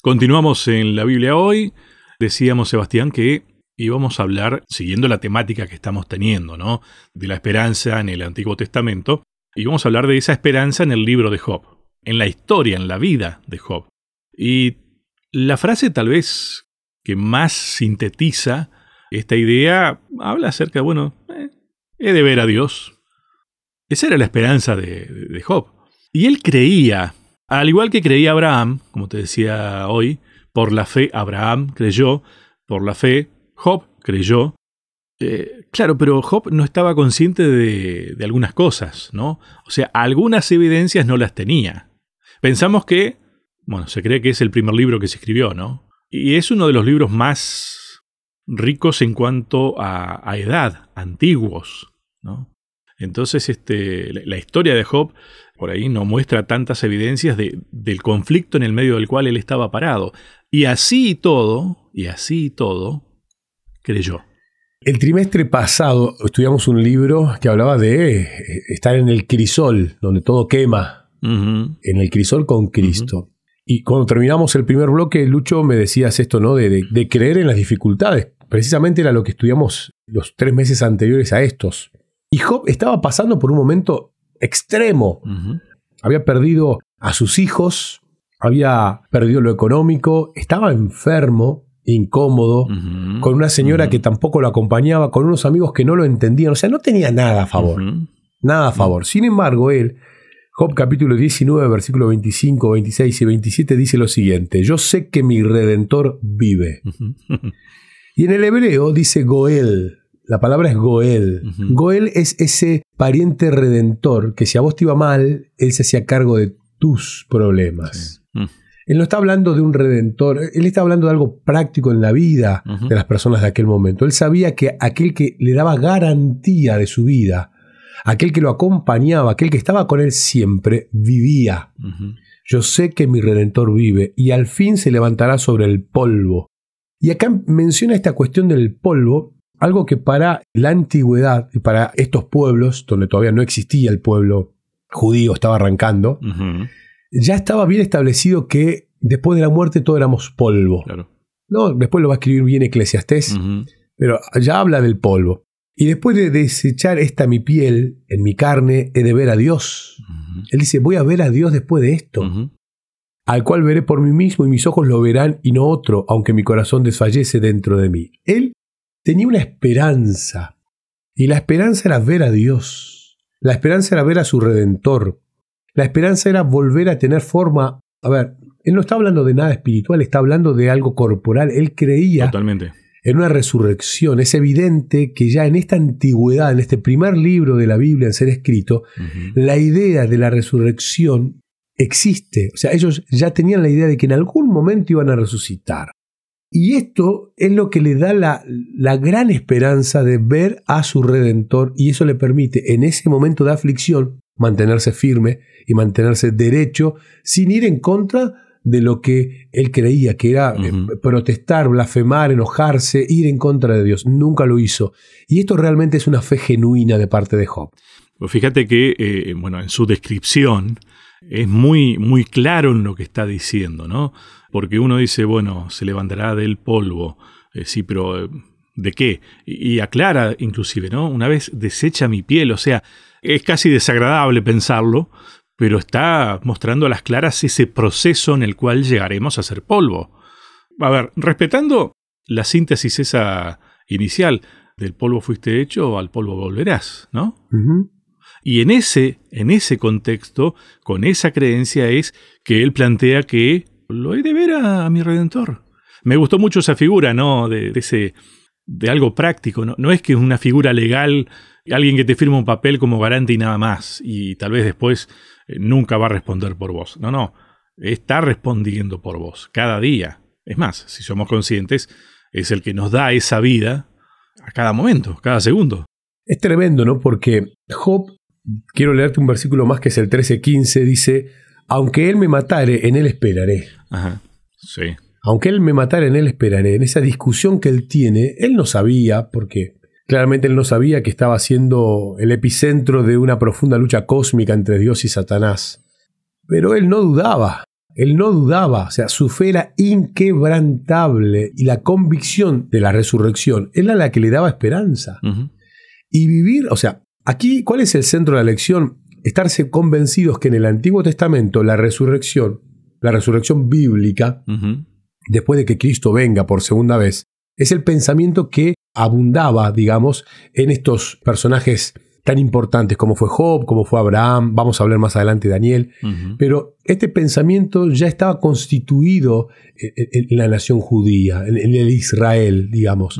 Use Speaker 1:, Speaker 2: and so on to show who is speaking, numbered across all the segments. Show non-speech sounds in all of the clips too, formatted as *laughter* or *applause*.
Speaker 1: Continuamos en la Biblia hoy. Decíamos, Sebastián, que íbamos a hablar, siguiendo la temática que estamos teniendo, ¿no? De la esperanza en el Antiguo Testamento. Y vamos a hablar de esa esperanza en el libro de Job, en la historia, en la vida de Job. Y la frase tal vez que más sintetiza esta idea habla acerca, bueno, eh, he de ver a Dios. Esa era la esperanza de, de Job. Y él creía al igual que creía Abraham, como te decía hoy, por la fe Abraham creyó, por la fe Job creyó. Eh, claro, pero Job no estaba consciente de, algunas cosas, ¿no? O sea, algunas evidencias no las tenía. Pensamos que, bueno, se cree que es el primer libro que se escribió, ¿no? Y es uno de los libros más ricos en cuanto a, edad, antiguos, ¿no? Entonces, este, la historia de Job por ahí no muestra tantas evidencias de, del conflicto en el medio del cual él estaba parado. Y así y todo, y así y todo, creyó.
Speaker 2: El trimestre pasado estudiamos un libro que hablaba de eh, estar en el crisol, donde todo quema, en el crisol con Cristo. Y cuando terminamos el primer bloque, Lucho, me decías esto, ¿no? De, de- de creer en las dificultades. Precisamente era lo que estudiamos los tres meses anteriores a estos. Y Job estaba pasando por un momento extremo. Había perdido a sus hijos, había perdido lo económico, estaba enfermo, incómodo, con una señora que tampoco lo acompañaba, con unos amigos que no lo entendían. O sea, no tenía nada a favor. Nada a favor. Sin embargo, él, Job capítulo 19, versículo 25, 26 y 27 dice lo siguiente, yo sé que mi redentor vive. *laughs* Y en el hebreo dice Goel, la palabra es Goel. Goel es ese pariente redentor que si a vos te iba mal, él se hacía cargo de tus problemas.
Speaker 1: Sí. Mm.
Speaker 2: Él no está hablando de un redentor, él está hablando de algo práctico en la vida de las personas de aquel momento. Él sabía que aquel que le daba garantía de su vida, aquel que lo acompañaba, aquel que estaba con él siempre, vivía. Yo sé que mi redentor vive y al fin se levantará sobre el polvo. Y acá menciona esta cuestión del polvo, algo que para la antigüedad y para estos pueblos, donde todavía no existía el pueblo judío, estaba arrancando, ya estaba bien establecido que después de la muerte todos éramos polvo.
Speaker 1: Claro.
Speaker 2: No, después lo va a escribir bien Eclesiastés, pero ya habla del polvo. Y después de desechar esta mi piel, en mi carne, he de ver a Dios. Él dice, voy a ver a Dios después de esto, al cual veré por mí mismo y mis ojos lo verán y no otro, aunque mi corazón desfallece dentro de mí. Él tenía una esperanza, y la esperanza era ver a Dios. La esperanza era ver a su redentor. La esperanza era volver a tener forma. A ver, él no está hablando de nada espiritual, está hablando de algo corporal. Él creía
Speaker 1: Totalmente.
Speaker 2: en una resurrección. Es evidente que ya en esta antigüedad, en este primer libro de la Biblia en ser escrito, la idea de la resurrección existe. O sea, ellos ya tenían la idea de que en algún momento iban a resucitar. Y esto es lo que le da la, la gran esperanza de ver a su redentor y eso le permite en ese momento de aflicción mantenerse firme y mantenerse derecho sin ir en contra de lo que él creía, que era eh, protestar, blasfemar, enojarse, ir en contra de Dios. Nunca lo hizo. Y esto realmente es una fe genuina de parte de Job.
Speaker 1: Pues fíjate que, eh, bueno, en su descripción es muy, muy claro en lo que está diciendo, ¿no? Porque uno dice, bueno, se levantará del polvo. Eh, sí, pero eh, ¿de qué? Y, aclara inclusive, ¿no? Una vez desecha mi piel, o sea, es casi desagradable pensarlo, pero está mostrando a las claras ese proceso en el cual llegaremos a ser polvo. A ver, respetando la síntesis esa inicial, del polvo fuiste hecho, al polvo volverás, ¿no? Y en ese, en ese contexto, con esa creencia es que él plantea que lo he de ver a, mi redentor. Me gustó mucho esa figura, ¿no? De, de ese, de algo práctico. ¿no? no es que es una figura legal, alguien que te firma un papel como garante y nada más, y tal vez después eh, nunca va a responder por vos. No, no. Está respondiendo por vos cada día. Es más, si somos conscientes, es el que nos da esa vida a cada momento, cada segundo.
Speaker 2: Es tremendo, ¿no? Porque Job, quiero leerte un versículo más que es el 13:15, dice, aunque él me matare, en él esperaré.
Speaker 1: Ajá. Sí.
Speaker 2: Aunque él me matare, en él esperaré. En esa discusión que él tiene, él no sabía, porque claramente él no sabía que estaba siendo el epicentro de una profunda lucha cósmica entre Dios y Satanás. Pero él no dudaba. Él no dudaba, o sea, su fe era inquebrantable y la convicción de la resurrección era la que le daba esperanza. Y vivir, o sea, aquí, ¿cuál es el centro de la lección? Estarse convencidos que en el Antiguo Testamento la resurrección, la resurrección bíblica, después de que Cristo venga por segunda vez, es el pensamiento que abundaba, digamos, en estos personajes tan importantes como fue Job, como fue Abraham, vamos a hablar más adelante de Daniel, pero este pensamiento ya estaba constituido en, la nación judía, en, el Israel, digamos.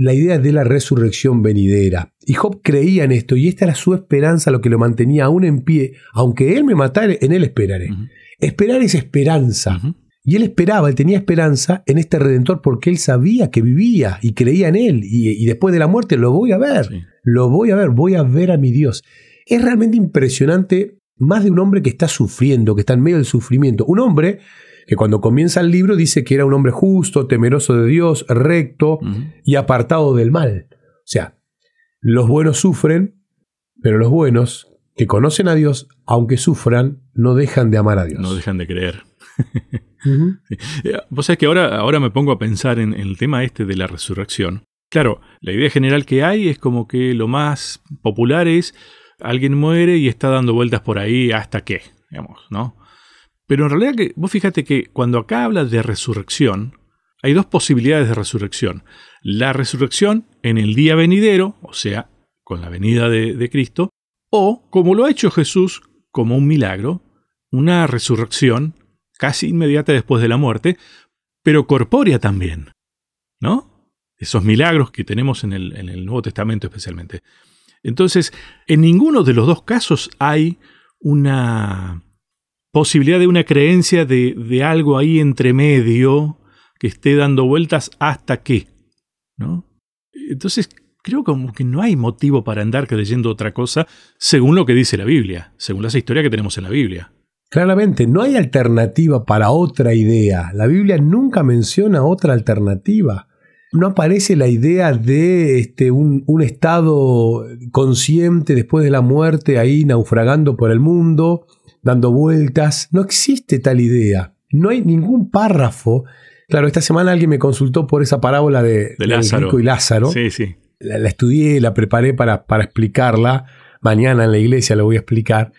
Speaker 2: La idea de la resurrección venidera. Y Job creía en esto y esta era su esperanza, lo que lo mantenía aún en pie. Aunque él me matare, en él esperaré. Esperar es esperanza. Y él esperaba, él tenía esperanza en este redentor porque él sabía que vivía y creía en él. Y, después de la muerte lo voy a ver, lo voy a ver, voy a ver a mi Dios. Es realmente impresionante más de un hombre que está sufriendo, que está en medio del sufrimiento. Un hombre que cuando comienza el libro dice que era un hombre justo, temeroso de Dios, recto y apartado del mal. O sea, los buenos sufren, pero los buenos que conocen a Dios, aunque sufran, no dejan de amar a Dios.
Speaker 1: No dejan de creer. *laughs* Eh, vos sabés que ahora, ahora me pongo a pensar en, el tema este de la resurrección. Claro, la idea general que hay es como que lo más popular es alguien muere y está dando vueltas por ahí hasta que, digamos, ¿no? Pero en realidad que vos fíjate que cuando acá habla de resurrección, hay dos posibilidades de resurrección. La resurrección en el día venidero, o sea, con la venida de Cristo, o como lo ha hecho Jesús como un milagro, una resurrección casi inmediata después de la muerte, pero corpórea también. ¿No? Esos milagros que tenemos en el, Nuevo Testamento especialmente. Entonces, en ninguno de los dos casos hay una posibilidad de una creencia de, de, algo ahí entre medio que esté dando vueltas hasta qué. ¿no? Entonces, creo como que no hay motivo para andar creyendo otra cosa según lo que dice la Biblia, según esa historia que tenemos en la Biblia.
Speaker 2: Claramente, no hay alternativa para otra idea. La Biblia nunca menciona otra alternativa. No aparece la idea de este, un, un, estado consciente después de la muerte ahí naufragando por el mundo, dando vueltas. No existe tal idea. No hay ningún párrafo. Claro, esta semana alguien me consultó por esa parábola de,
Speaker 1: Lázaro.
Speaker 2: y Lázaro.
Speaker 1: Sí, sí.
Speaker 2: La, estudié, la preparé para, para explicarla. Mañana en la iglesia la voy a explicar.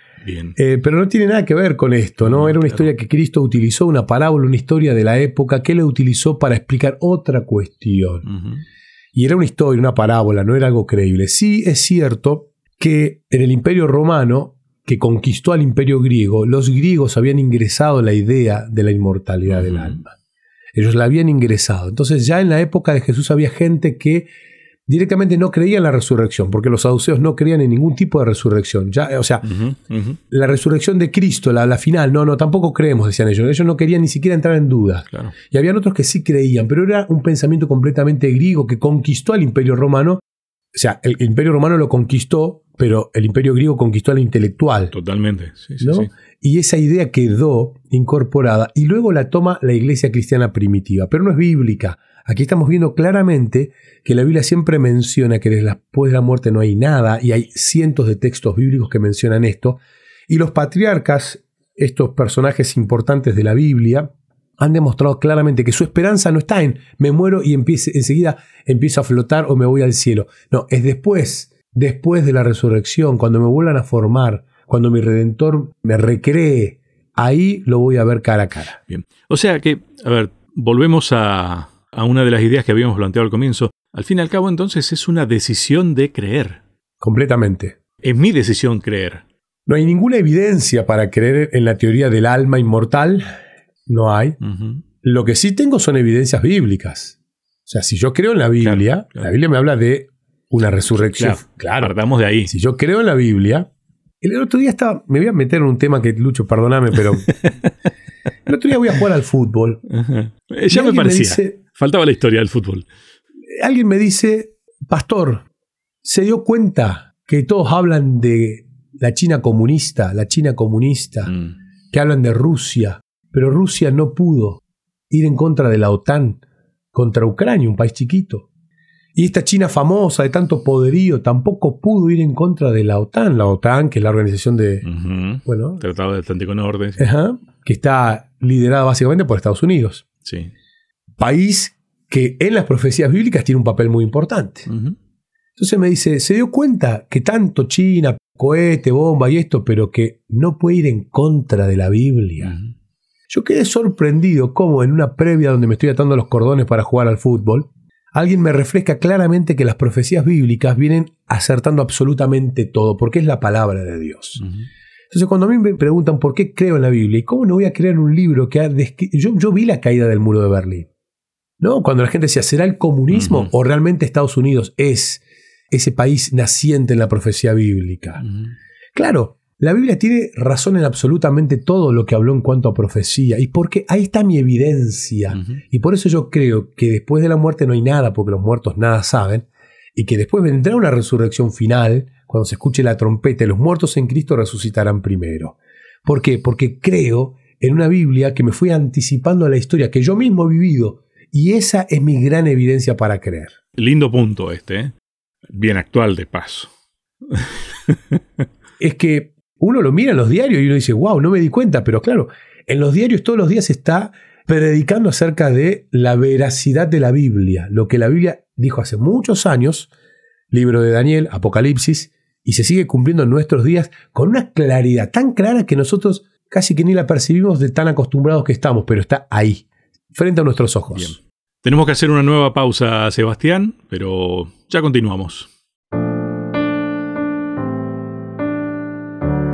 Speaker 2: Eh, pero no tiene nada que ver con esto, ¿no? Era una historia que Cristo utilizó, una parábola, una historia de la época que él utilizó para explicar otra cuestión. Y era una historia, una parábola, no era algo creíble. Sí es cierto que en el imperio romano, que conquistó al imperio griego, los griegos habían ingresado la idea de la inmortalidad del alma. Ellos la habían ingresado. Entonces ya en la época de Jesús había gente que directamente no creían en la resurrección, porque los saduceos no creían en ningún tipo de resurrección. Ya, o sea, la resurrección de Cristo, la, final, no, no, tampoco creemos, decían ellos. Ellos no querían ni siquiera entrar en duda. Y habían otros que sí creían, pero era un pensamiento completamente griego que conquistó al imperio romano. O sea, el, imperio romano lo conquistó, pero el imperio griego conquistó al intelectual.
Speaker 1: Totalmente.
Speaker 2: Y esa idea quedó incorporada y luego la toma la iglesia cristiana primitiva, pero no es bíblica. Aquí estamos viendo claramente que la Biblia siempre menciona que después de la muerte no hay nada y hay cientos de textos bíblicos que mencionan esto. Y los patriarcas, estos personajes importantes de la Biblia, han demostrado claramente que su esperanza no está en me muero y enseguida empiezo a flotar o me voy al cielo. No, es después, después de la resurrección, cuando me vuelvan a formar, cuando mi redentor me recree, ahí lo voy a ver cara a cara.
Speaker 1: Bien. O sea que, a ver, volvemos a, a una de las ideas que habíamos planteado al comienzo. Al fin y al cabo, entonces, es una decisión de creer.
Speaker 2: Completamente.
Speaker 1: Es mi decisión creer.
Speaker 2: No hay ninguna evidencia para creer en la teoría del alma inmortal. No hay. Lo que sí tengo son evidencias bíblicas. O sea, si yo creo en la Biblia, la Biblia me habla de una resurrección.
Speaker 1: Claro, partamos de ahí.
Speaker 2: Si yo creo en la Biblia, el otro día estaba, me voy a meter en un tema que Lucho, perdóname, pero *laughs* el otro día voy a jugar al fútbol.
Speaker 1: Ya me parecía. Faltaba la historia del fútbol.
Speaker 2: Alguien me dice, pastor, ¿se dio cuenta que todos hablan de la China comunista, la China comunista, mm. que hablan de Rusia, pero Rusia no pudo ir en contra de la OTAN contra Ucrania, un país chiquito? Y esta China famosa de tanto poderío tampoco pudo ir en contra de la OTAN. La OTAN, que es la organización de.
Speaker 1: Bueno. Tratado del Atlántico Norte.
Speaker 2: que está liderada básicamente por Estados Unidos.
Speaker 1: Sí.
Speaker 2: País que en las profecías bíblicas tiene un papel muy importante. Entonces me dice, ¿se dio cuenta que tanto China, cohete, bomba y esto, pero que no puede ir en contra de la Biblia? Yo quedé sorprendido como en una previa donde me estoy atando los cordones para jugar al fútbol, alguien me refresca claramente que las profecías bíblicas vienen acertando absolutamente todo, porque es la palabra de Dios. Entonces, cuando a mí me preguntan por qué creo en la Biblia y cómo no voy a creer en un libro que ha yo, yo vi la caída del muro de Berlín. ¿No? Cuando la gente decía, ¿será el comunismo o realmente Estados Unidos es ese país naciente en la profecía bíblica? Claro, la Biblia tiene razón en absolutamente todo lo que habló en cuanto a profecía, y porque ahí está mi evidencia. Y por eso yo creo que después de la muerte no hay nada, porque los muertos nada saben, y que después vendrá una resurrección final, cuando se escuche la trompeta, y los muertos en Cristo resucitarán primero. ¿Por qué? Porque creo en una Biblia que me fue anticipando a la historia que yo mismo he vivido, y esa es mi gran evidencia para creer.
Speaker 1: Lindo punto este, ¿eh? bien actual de paso.
Speaker 2: es que uno lo mira en los diarios y uno dice, wow, no me di cuenta, pero claro, en los diarios todos los días está predicando acerca de la veracidad de la Biblia, lo que la Biblia dijo hace muchos años, libro de Daniel, Apocalipsis, y se sigue cumpliendo en nuestros días con una claridad tan clara que nosotros casi que ni la percibimos de tan acostumbrados que estamos, pero está ahí, frente a nuestros ojos.
Speaker 1: Tenemos que hacer una nueva pausa, Sebastián, pero ya continuamos.